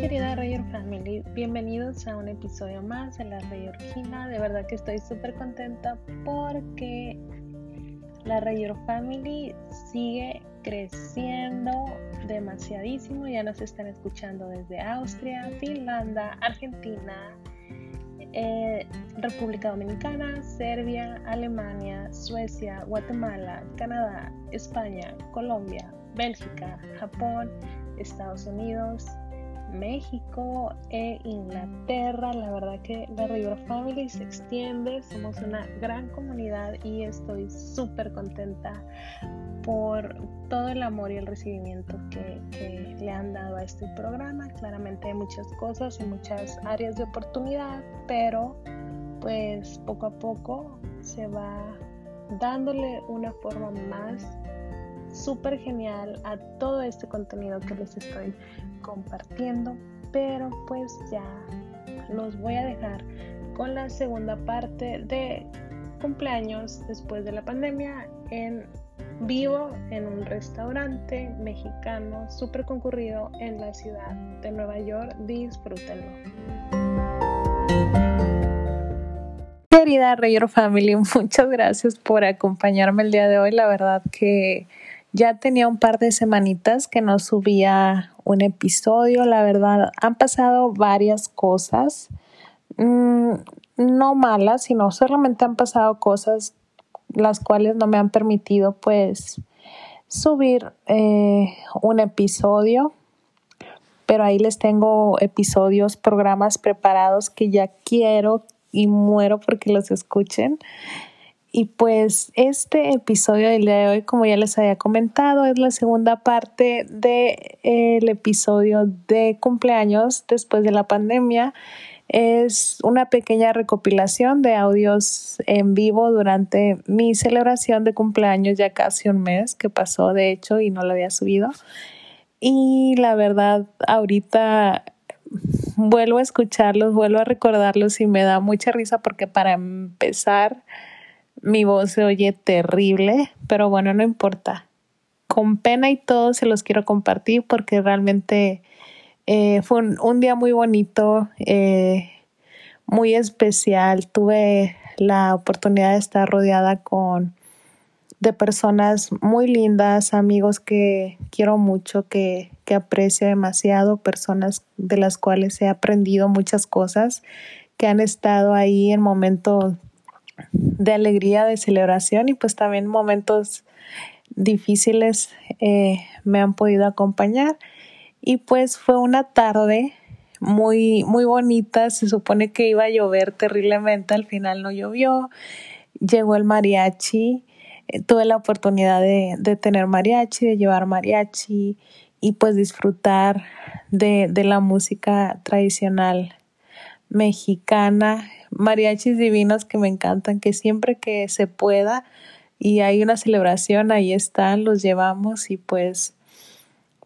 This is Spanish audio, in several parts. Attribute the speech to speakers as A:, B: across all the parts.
A: querida Rayor Family, bienvenidos a un episodio más de la Rayor Orgina. De verdad que estoy súper contenta porque la Rayor Family sigue creciendo demasiadísimo. Ya nos están escuchando desde Austria, Finlandia, Argentina, eh, República Dominicana, Serbia, Alemania, Suecia, Guatemala, Canadá, España, Colombia, Bélgica, Japón, Estados Unidos, México e Inglaterra. La verdad que la River Family se extiende, somos una gran comunidad y estoy súper contenta por todo el amor y el recibimiento que, que, le han dado a este programa. Claramente hay muchas cosas y muchas áreas de oportunidad, pero pues poco a poco se va dándole una forma más súper genial a todo este contenido que les estoy compartiendo. Pero pues ya los voy a dejar con la segunda parte de cumpleaños después de la pandemia en vivo en un restaurante mexicano súper concurrido en la ciudad de Nueva York. Disfrútenlo. Querida Rayor Family, muchas gracias por acompañarme el día de hoy. La verdad que ya tenía un par de semanitas que no subía un episodio. La verdad, han pasado varias cosas. Mm, no malas, sino solamente han pasado cosas las cuales no me han permitido pues subir eh, un episodio. Pero ahí les tengo episodios, programas preparados que ya quiero y muero porque los escuchen. Y pues este episodio del día de hoy, como ya les había comentado, es la segunda parte del episodio de cumpleaños después de la pandemia. Es una pequeña recopilación de audios en vivo durante mi celebración de cumpleaños ya casi un mes que pasó de hecho y no lo había subido. Y la verdad, ahorita vuelvo a escucharlos, vuelvo a recordarlos y me da mucha risa porque para empezar mi voz se oye terrible, pero bueno, no importa. Con pena y todo se los quiero compartir porque realmente eh, fue un, día muy bonito, eh, muy especial. Tuve la oportunidad de estar rodeada con de personas muy lindas, amigos que quiero mucho, que, que aprecio demasiado, personas de las cuales he aprendido muchas cosas, que han estado ahí en momentos de alegría, de celebración y pues también momentos difíciles eh, me han podido acompañar. Y pues fue una tarde muy, muy bonita. Se supone que iba a llover terriblemente, al final no llovió. Llegó el mariachi. Eh, tuve la oportunidad de, de, tener mariachi, de llevar mariachi y pues disfrutar de, de la música tradicional mexicana mariachis divinos que me encantan, que siempre que se pueda y hay una celebración, ahí están, los llevamos y pues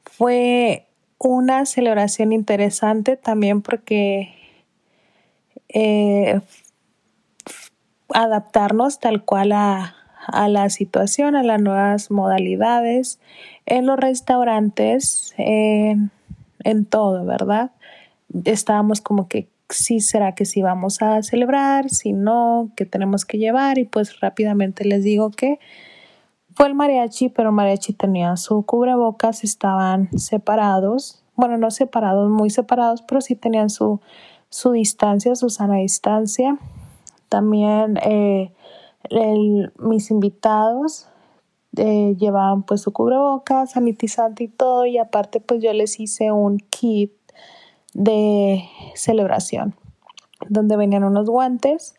A: fue una celebración interesante también porque eh, adaptarnos tal cual a, a, la situación, a las nuevas modalidades en los restaurantes, en todo, ¿verdad? Estábamos como que si será que si vamos a celebrar, si no, que tenemos que llevar y pues rápidamente les digo que fue el mariachi, pero el mariachi tenía su cubrebocas, estaban separados, bueno, no separados, muy separados, pero sí tenían su, su distancia, su sana distancia. También eh, mis invitados eh, llevaban pues su cubrebocas, sanitizante y todo, y aparte pues yo les hice un kit de celebración, donde venían unos guantes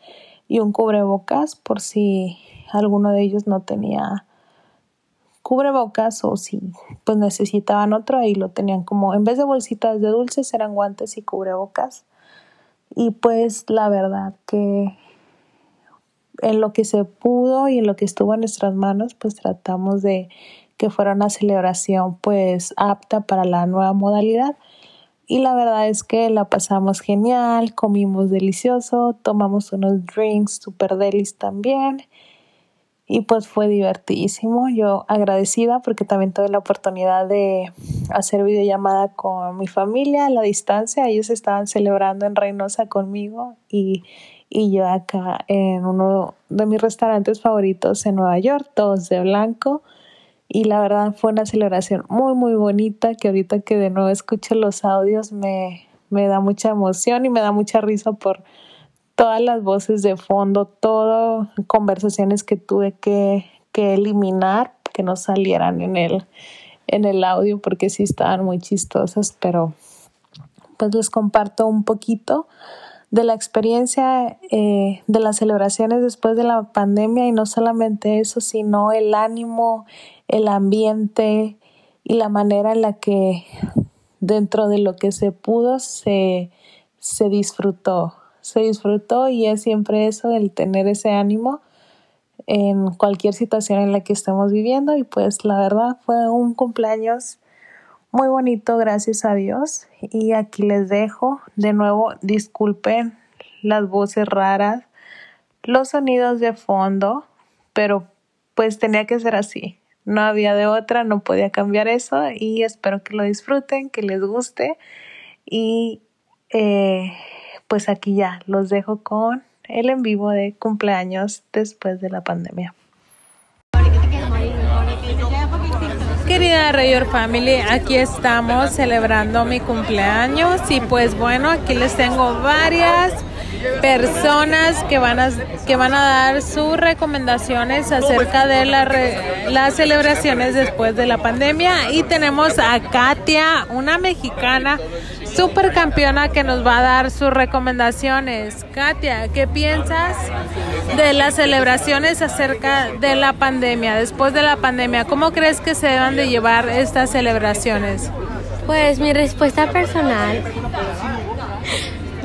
A: y un cubrebocas por si alguno de ellos no tenía cubrebocas o si pues necesitaban otro, ahí lo tenían como en vez de bolsitas de dulces eran guantes y cubrebocas. Y pues la verdad que en lo que se pudo y en lo que estuvo en nuestras manos, pues tratamos de que fuera una celebración pues apta para la nueva modalidad y la verdad es que la pasamos genial, comimos delicioso, tomamos unos drinks super delis también. y pues fue divertidísimo. Yo agradecida porque también tuve la oportunidad de hacer videollamada con mi familia a la distancia. Ellos estaban celebrando en Reynosa conmigo y, y yo acá en uno de mis restaurantes favoritos en Nueva York, todos de blanco. Y la verdad fue una celebración muy, muy bonita que ahorita que de nuevo escucho los audios me, me da mucha emoción y me da mucha risa por todas las voces de fondo, todo conversaciones que tuve que, que eliminar, que no salieran en el, en el audio porque sí estaban muy chistosas, pero pues les comparto un poquito de la experiencia eh, de las celebraciones después de la pandemia y no solamente eso, sino el ánimo, el ambiente y la manera en la que dentro de lo que se pudo se, se disfrutó. Se disfrutó y es siempre eso, el tener ese ánimo en cualquier situación en la que estemos viviendo. Y pues la verdad fue un cumpleaños muy bonito, gracias a Dios. Y aquí les dejo, de nuevo, disculpen las voces raras, los sonidos de fondo, pero pues tenía que ser así. No había de otra, no podía cambiar eso y espero que lo disfruten, que les guste y eh, pues aquí ya los dejo con el en vivo de cumpleaños después de la pandemia.
B: Querida Rayor Family, aquí estamos celebrando mi cumpleaños y pues bueno, aquí les tengo varias personas que van a, que van a dar sus recomendaciones acerca de las celebraciones después de la pandemia y tenemos a Katia, una mexicana super campeona que nos va a dar sus recomendaciones. Katia, ¿qué piensas de las celebraciones acerca de la pandemia, después de la pandemia? ¿Cómo crees que se deben de llevar estas celebraciones?
C: Pues mi respuesta personal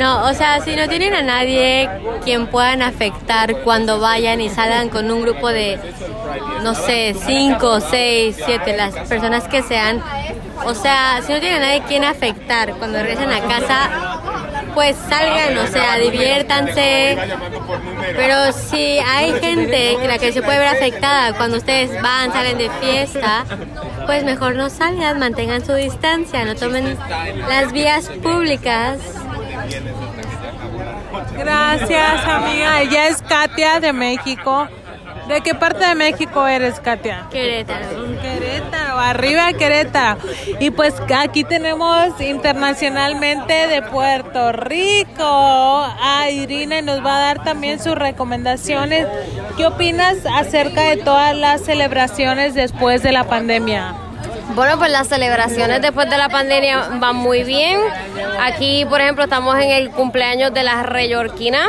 C: no, o sea, si no tienen a nadie quien puedan afectar cuando vayan y salgan con un grupo de, no sé, cinco, seis, siete, las personas que sean, o sea, si no tienen a nadie quien afectar cuando regresen a casa, pues salgan, o sea, diviértanse. Pero si hay gente que la que se puede ver afectada cuando ustedes van, salen de fiesta, pues mejor no salgan, mantengan su distancia, no tomen las vías públicas
B: Gracias, amiga. Ella es Katia de México. ¿De qué parte de México eres, Katia?
C: Querétaro.
B: Querétaro, arriba Querétaro. Y pues aquí tenemos internacionalmente de Puerto Rico a Irina y nos va a dar también sus recomendaciones. ¿Qué opinas acerca de todas las celebraciones después de la pandemia?
C: Bueno, pues las celebraciones después de la pandemia van muy bien. Aquí, por ejemplo, estamos en el cumpleaños de la Reyorquina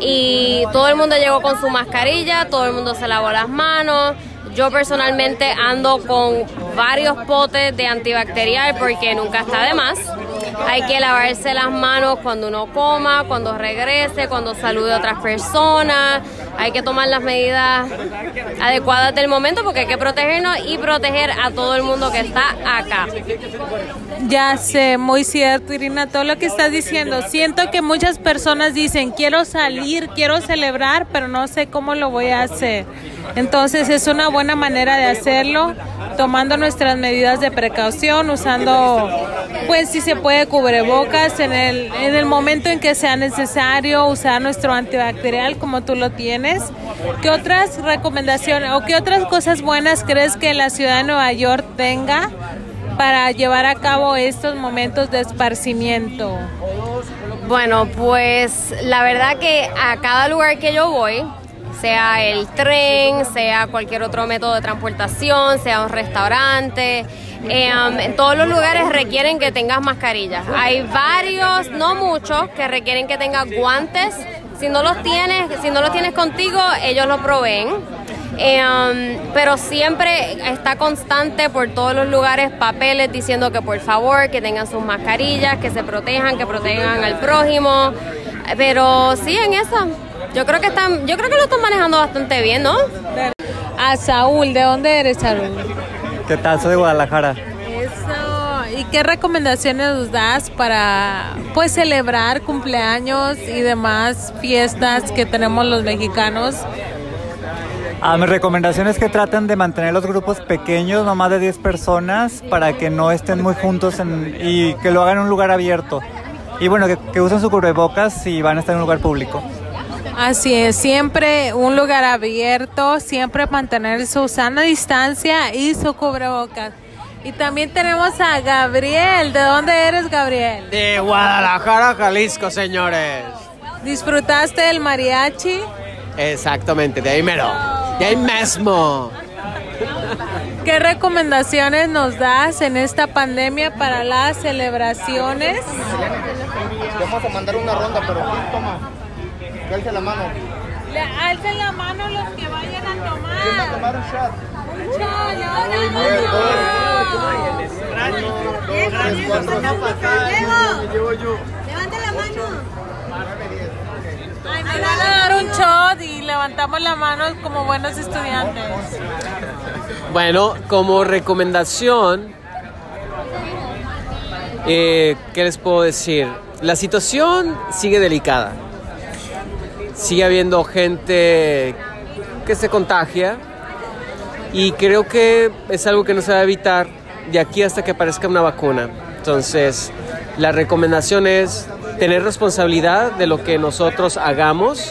C: y todo el mundo llegó con su mascarilla, todo el mundo se lavó las manos. Yo personalmente ando con varios potes de antibacterial porque nunca está de más. Hay que lavarse las manos cuando uno coma, cuando regrese, cuando salude a otras personas. Hay que tomar las medidas adecuadas del momento porque hay que protegernos y proteger a todo el mundo que está acá.
B: Ya sé, muy cierto, Irina, todo lo que estás diciendo. Siento que muchas personas dicen, quiero salir, quiero celebrar, pero no sé cómo lo voy a hacer. Entonces es una buena manera de hacerlo, tomando nuestras medidas de precaución, usando, pues si se puede, cubrebocas en el, en el momento en que sea necesario, usar nuestro antibacterial como tú lo tienes. ¿Qué otras recomendaciones o qué otras cosas buenas crees que la ciudad de Nueva York tenga para llevar a cabo estos momentos de esparcimiento?
C: Bueno, pues la verdad que a cada lugar que yo voy, sea el tren, sea cualquier otro método de transportación, sea un restaurante. En todos los lugares requieren que tengas mascarillas. Hay varios, no muchos, que requieren que tengas guantes. Si no los tienes, si no los tienes contigo, ellos lo proveen. Em, pero siempre está constante por todos los lugares papeles diciendo que por favor que tengan sus mascarillas, que se protejan, que protejan al prójimo. Pero sí, en eso. Yo creo que están, yo creo que lo están manejando bastante bien, ¿no?
B: A Saúl, ¿de dónde eres, Saúl?
D: ¿Qué tal? Soy de Guadalajara.
B: Eso. ¿Y qué recomendaciones nos das para pues celebrar cumpleaños y demás fiestas que tenemos los mexicanos?
D: Ah, mi recomendación es que traten de mantener los grupos pequeños, no más de 10 personas, para que no estén muy juntos en- y que lo hagan en un lugar abierto. Y bueno, que, que usen su cubrebocas si van a estar en un lugar público.
B: Así es, siempre un lugar abierto, siempre mantener su sana distancia y su cubrebocas. Y también tenemos a Gabriel. ¿De dónde eres, Gabriel?
E: De Guadalajara, Jalisco, señores.
B: ¿Disfrutaste del mariachi?
E: Exactamente, de ahí mero. De ahí mismo.
B: ¿Qué recomendaciones nos das en esta pandemia para las celebraciones?
F: Vamos a mandar una ronda, pero ¿quién toma? Que alce la mano.
B: Le alcen la mano los que vayan a tomar.
F: Tomar un shot.
B: Un shot,
F: dos, tres, cuatro.
G: Levanta la mano.
B: Ay, me van a dar un shot y levantamos la mano como buenos estudiantes.
E: Bueno, como recomendación, eh, ¿qué les puedo decir? La situación sigue delicada. Sigue habiendo gente que se contagia y creo que es algo que no se va a evitar de aquí hasta que aparezca una vacuna. Entonces, la recomendación es tener responsabilidad de lo que nosotros hagamos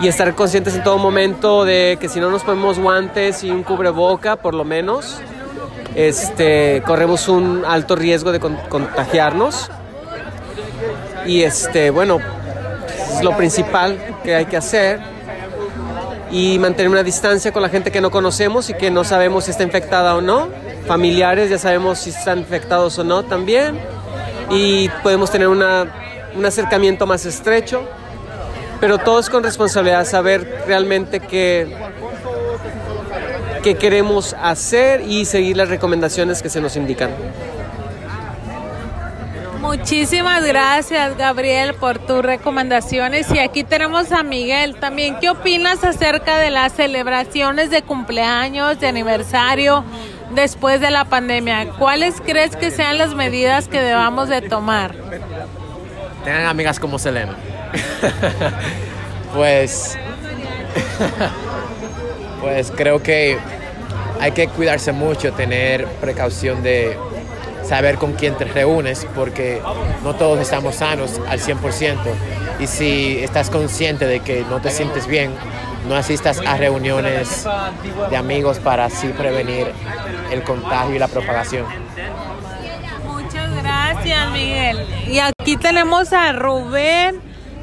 E: y estar conscientes en todo momento de que si no nos ponemos guantes y un cubreboca, por lo menos, este, corremos un alto riesgo de con- contagiarnos. Y este, bueno, lo principal que hay que hacer. Y mantener una distancia con la gente que no conocemos y que no sabemos si está infectada o no. Familiares ya sabemos si están infectados o no también. Y podemos tener una, un acercamiento más estrecho. Pero todo es con responsabilidad, saber realmente qué, qué queremos hacer y seguir las recomendaciones que se nos indican.
B: Muchísimas gracias, Gabriel, por tus recomendaciones. Y aquí tenemos a Miguel también. ¿Qué opinas acerca de las celebraciones de cumpleaños, de aniversario después de la pandemia? ¿Cuáles crees que sean las medidas que debamos de tomar?
H: Tengan amigas como Selena. pues. pues creo que hay que cuidarse mucho, tener precaución de saber con quién te reúnes, porque no todos estamos sanos al 100%. Y si estás consciente de que no te sientes bien, no asistas a reuniones de amigos para así prevenir el contagio y la propagación.
B: Muchas gracias, Miguel. Y aquí tenemos a Rubén,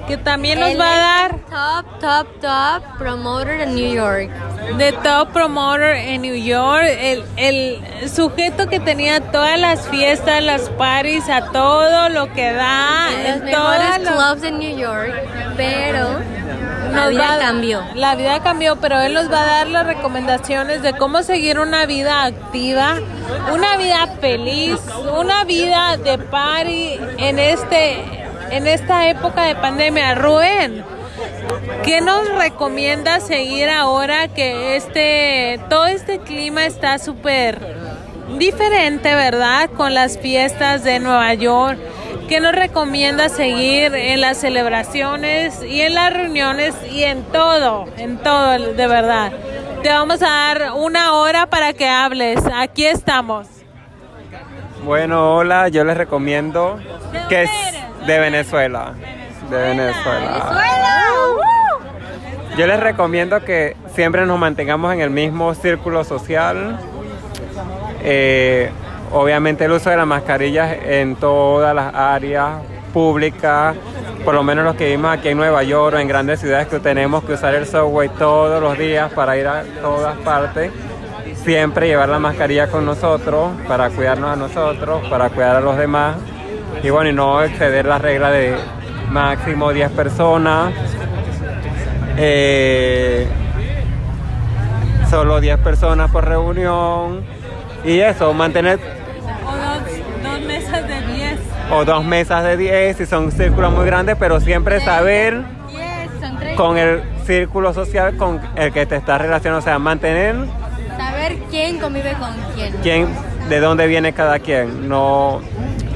B: que también nos va a dar
G: Top, top, top promoter de New York.
B: De Top Promoter en New York, el, el sujeto que tenía todas las fiestas, las parties, a todo lo que da,
G: Los
B: en
G: mejores
B: las-
G: clubs de New York, pero la vida
B: va
G: cambió.
B: La vida cambió, pero él nos va a dar las recomendaciones de cómo seguir una vida activa, una vida feliz, una vida de party en este en esta época de pandemia. Rubén, ¿qué nos recomienda seguir ahora que este todo este clima está súper diferente, ¿verdad? Con las fiestas de Nueva York. ¿Qué nos recomienda seguir en las celebraciones y en las reuniones y en todo, en todo, de verdad? Te vamos a dar una hora para que hables. Aquí estamos.
I: Bueno, hola, yo les recomiendo
B: ¿De
I: que es de Venezuela. De Venezuela. Yo les recomiendo que siempre nos mantengamos en el mismo círculo social. Eh, obviamente el uso de las mascarillas en todas las áreas públicas, por lo menos los que vivimos aquí en Nueva York o en grandes ciudades que tenemos que usar el subway todos los días para ir a todas partes. Siempre llevar la mascarilla con nosotros para cuidarnos a nosotros, para cuidar a los demás. Y bueno, y no exceder la regla de máximo 10 personas. Eh, solo 10 personas por reunión. Y eso, mantener
B: O dos, dos mesas de 10.
I: o dos mesas de 10 si son círculos muy grandes, pero siempre saber con el círculo social con el que te estás relacionando, o sea, mantener
G: Saber quién convive con quién.
I: quién, de dónde viene cada quien. No,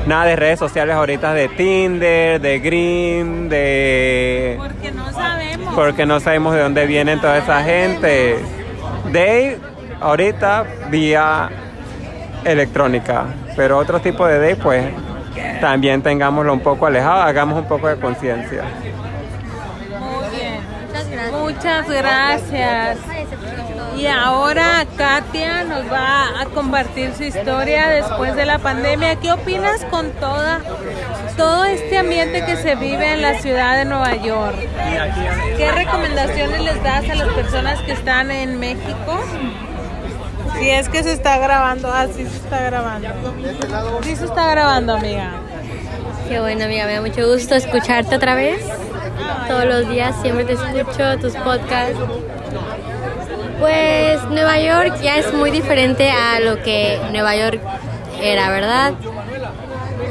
I: nada de redes sociales ahorita de Tinder, de Green, de
B: Porque sabemos.
I: porque no sabemos de dónde vienen toda esa gente. day ahorita vía electrónica, pero otro tipo de day pues también tengámoslo un poco alejado, hagamos un poco de conciencia.
B: Muy bien. Muchas gracias. Y ahora Katia nos va a compartir su historia después de la pandemia. ¿Qué opinas con toda todo este ambiente que se vive en la ciudad de Nueva York? ¿Qué recomendaciones les das a las personas que están en México? Si es que se está grabando, ah, sí se está grabando. Sí se está grabando, amiga.
G: Qué bueno, amiga, me da mucho gusto escucharte otra vez. Todos los días siempre te escucho, tus podcasts. Pues Nueva York ya es muy diferente a lo que Nueva York era, ¿verdad?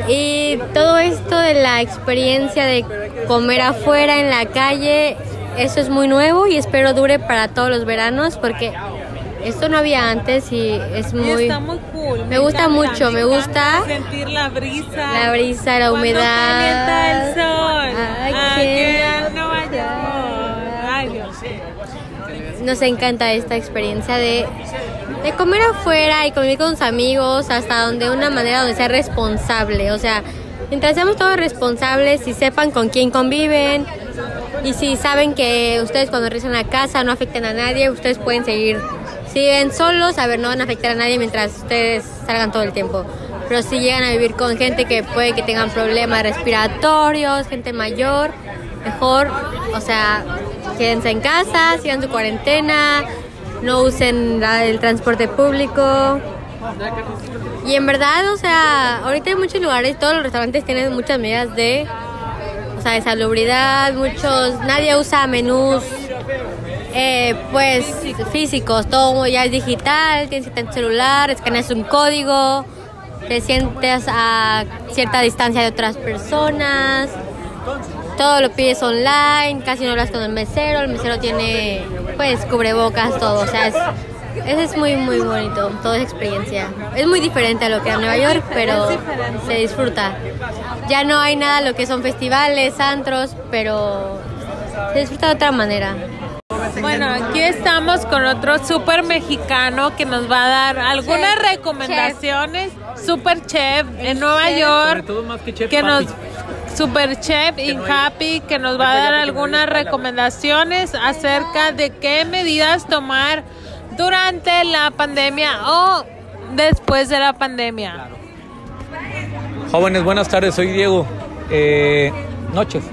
G: Y todo esto de la experiencia de comer afuera en la calle, eso es muy nuevo y espero dure para todos los veranos porque esto no había antes y es muy...
B: está muy cool.
G: Me gusta mucho, me gusta
B: sentir la brisa.
G: la brisa, la humedad.
B: el sol.
G: Ay, qué-
B: Nueva York. Ay, Dios.
G: Nos encanta esta experiencia de, de comer afuera y convivir con tus amigos hasta donde una manera donde sea responsable. O sea, mientras seamos todos responsables y sepan con quién conviven y si saben que ustedes cuando regresan a casa no afecten a nadie, ustedes pueden seguir. Si viven solos, a ver, no van a afectar a nadie mientras ustedes salgan todo el tiempo. Pero si llegan a vivir con gente que puede que tengan problemas respiratorios, gente mayor, mejor, o sea, quédense en casa, sigan su cuarentena, no usen el transporte público. Y en verdad, o sea, ahorita hay muchos lugares, todos los restaurantes tienen muchas medidas de, o sea, de salubridad, muchos, nadie usa menús, eh, pues, físicos, todo ya es digital, tienes que tener celular, escaneas un código, te sientes a cierta distancia de otras personas, todo lo pides online, casi no hablas con el mesero, el mesero tiene, pues, cubrebocas, todo, o sea, es, eso es muy, muy bonito, toda esa experiencia. Es muy diferente a lo que era Nueva York, pero se disfruta. Ya no hay nada lo que son festivales, antros, pero se disfruta de otra manera.
B: Bueno, aquí estamos con otro super mexicano que nos va a dar algunas
G: Chef.
B: recomendaciones. Super chef en Nueva York. que nos super chef y happy que nos va a dar algunas recomendaciones acerca de qué medidas tomar durante la pandemia o después de la pandemia.
J: Jóvenes, buenas tardes, soy Diego. Eh, noches.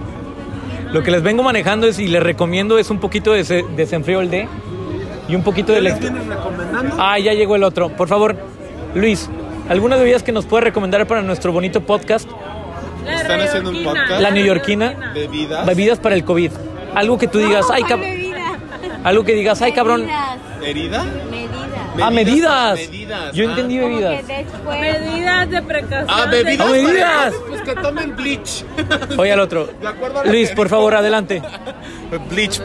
J: Lo que les vengo manejando es y les recomiendo es un poquito de se- desenfrío el D y un poquito de... lect- Ah, ya llegó el otro. Por favor, Luis, ¿algunas bebidas que nos puede recomendar para nuestro bonito podcast?
K: ¿Están haciendo un podcast?
J: La neoyorquina.
K: ¿Bebidas?
J: Bebidas para el COVID. Algo que tú digas, ay, cab- Algo que digas, ay, cabrón.
K: ¿Herida?
J: Ah, medidas.
K: Medidas.
J: Yo
K: ah.
J: entendí bebidas.
B: Medidas de precaución.
K: Ah, bebidas.
J: Ah, bebidas.
K: Pues que tomen bleach.
J: Oye al otro.
K: De acuerdo a lo
J: Luis, por favor, adelante.
K: Bleach.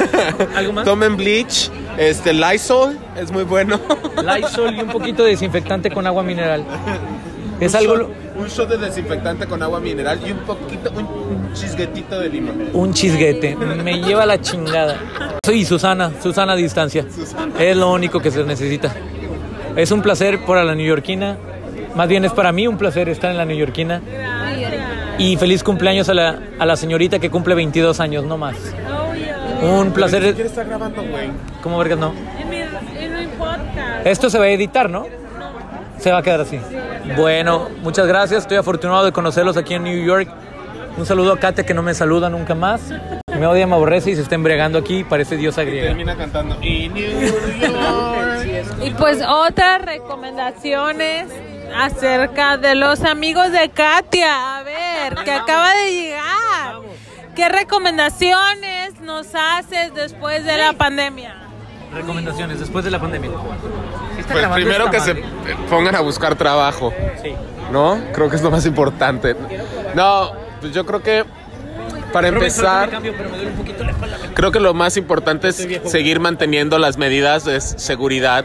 J: ¿Algo más?
K: Tomen bleach. Este, Lysol es muy bueno.
J: Lysol y un poquito de desinfectante con agua mineral. Es algo...
K: Un shot de desinfectante con agua mineral y un poquito, un chisguetito de limón.
J: Un chisguete. Me lleva la chingada. Soy Susana, Susana a distancia. Es lo único que se necesita. Es un placer para la neoyorquina. Más bien es para mí un placer estar en la neoyorquina. Y feliz cumpleaños a la, a la señorita que cumple 22 años, no más. Un placer.
K: ¿Quién está grabando, güey?
J: ¿Cómo vergas no?
B: En mi, en mi podcast.
J: Esto se va a editar, ¿no? Se va a quedar así. Bueno, muchas gracias. Estoy afortunado de conocerlos aquí en New York. Un saludo a Katia que no me saluda nunca más. Me odia, me aborrece y se está embriagando aquí. Parece diosa griega.
K: Termina cantando. Y New York.
B: Y pues otras recomendaciones acerca de los amigos de Katia. A ver, que acaba de llegar. ¿Qué recomendaciones nos haces después de la pandemia?
J: Recomendaciones después de la pandemia.
K: Pues primero que se pongan a buscar trabajo. ¿No? Creo que es lo más importante. No, pues yo creo que para empezar, creo que lo más importante es seguir manteniendo las medidas de seguridad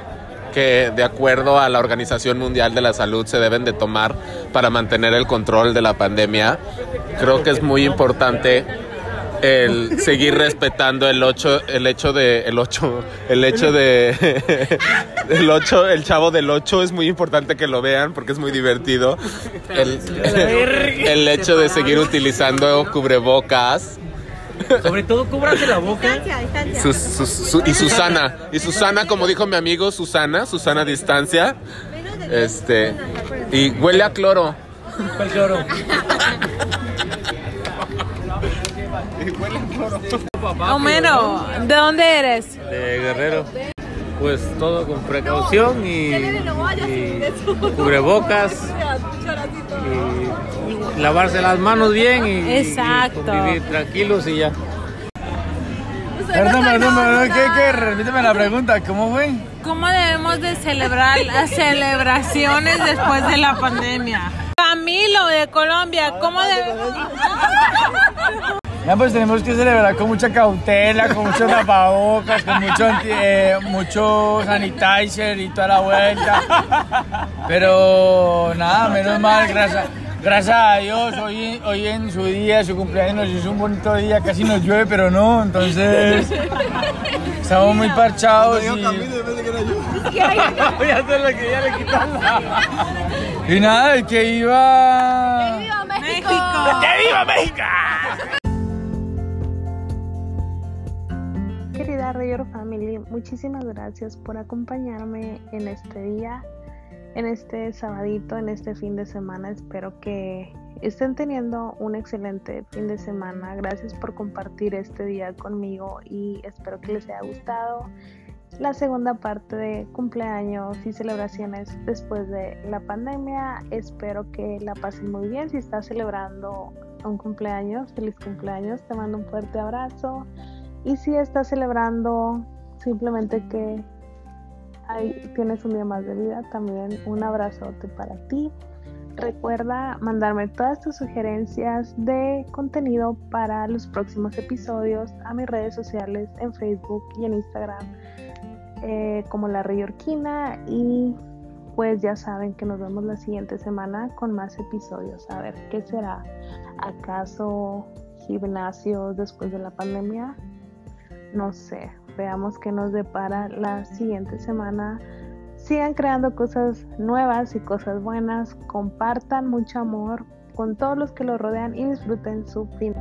K: que de acuerdo a la Organización Mundial de la Salud se deben de tomar para mantener el control de la pandemia. Creo que es muy importante el seguir respetando el ocho, el hecho de el ocho, el hecho de el ocho, el chavo del 8 es muy importante que lo vean porque es muy divertido. El, el hecho de seguir utilizando cubrebocas.
J: Sobre todo, cúbrase la boca.
K: Su- y Susana, y Susana, como dijo mi amigo Susana, Susana a distancia. Este, y huele a cloro.
J: ¿Cuál cloro?
B: Homero, ¿de dónde eres?
J: De Guerrero. Pues todo con precaución y, y cubrebocas y lavarse las manos bien y, y
B: Exacto.
J: convivir tranquilos y ya.
L: Perdón, perdón, perdón, ¿qué, qué? Repíteme la pregunta, ¿cómo fue?
B: ¿Cómo debemos de celebrar las celebraciones después de la pandemia? Camilo de Colombia, ¿cómo debemos?
L: Ya, pues tenemos que celebrar con mucha cautela, con mucho tapabocas, con mucho, anti- eh, mucho sanitizer y toda la vuelta. Pero nada, menos mal, gracias, gracias a Dios, hoy, hoy en su día, su cumpleaños, nos hizo un bonito día, casi nos llueve, pero no, entonces estamos muy parchados y... Voy a hacer lo que ya le quitan la- Y nada, el que iba...
B: México.
L: ¡Que viva México!
A: Rayor Family, muchísimas gracias por acompañarme en este día, en este sabadito, en este fin de semana. Espero que estén teniendo un excelente fin de semana. Gracias por compartir este día conmigo y espero que les haya gustado la segunda parte de cumpleaños y celebraciones después de la pandemia. Espero que la pasen muy bien. Si estás celebrando un cumpleaños, feliz cumpleaños. Te mando un fuerte abrazo. Y si estás celebrando simplemente que ahí tienes un día más de vida, también un abrazote para ti. Recuerda mandarme todas tus sugerencias de contenido para los próximos episodios a mis redes sociales en Facebook y en Instagram eh, como La Reyorquina y pues ya saben que nos vemos la siguiente semana con más episodios. A ver, ¿qué será? ¿Acaso gimnasios después de la pandemia? No sé, veamos qué nos depara la siguiente semana. Sigan creando cosas nuevas y cosas buenas, compartan mucho amor con todos los que lo rodean y disfruten su fin.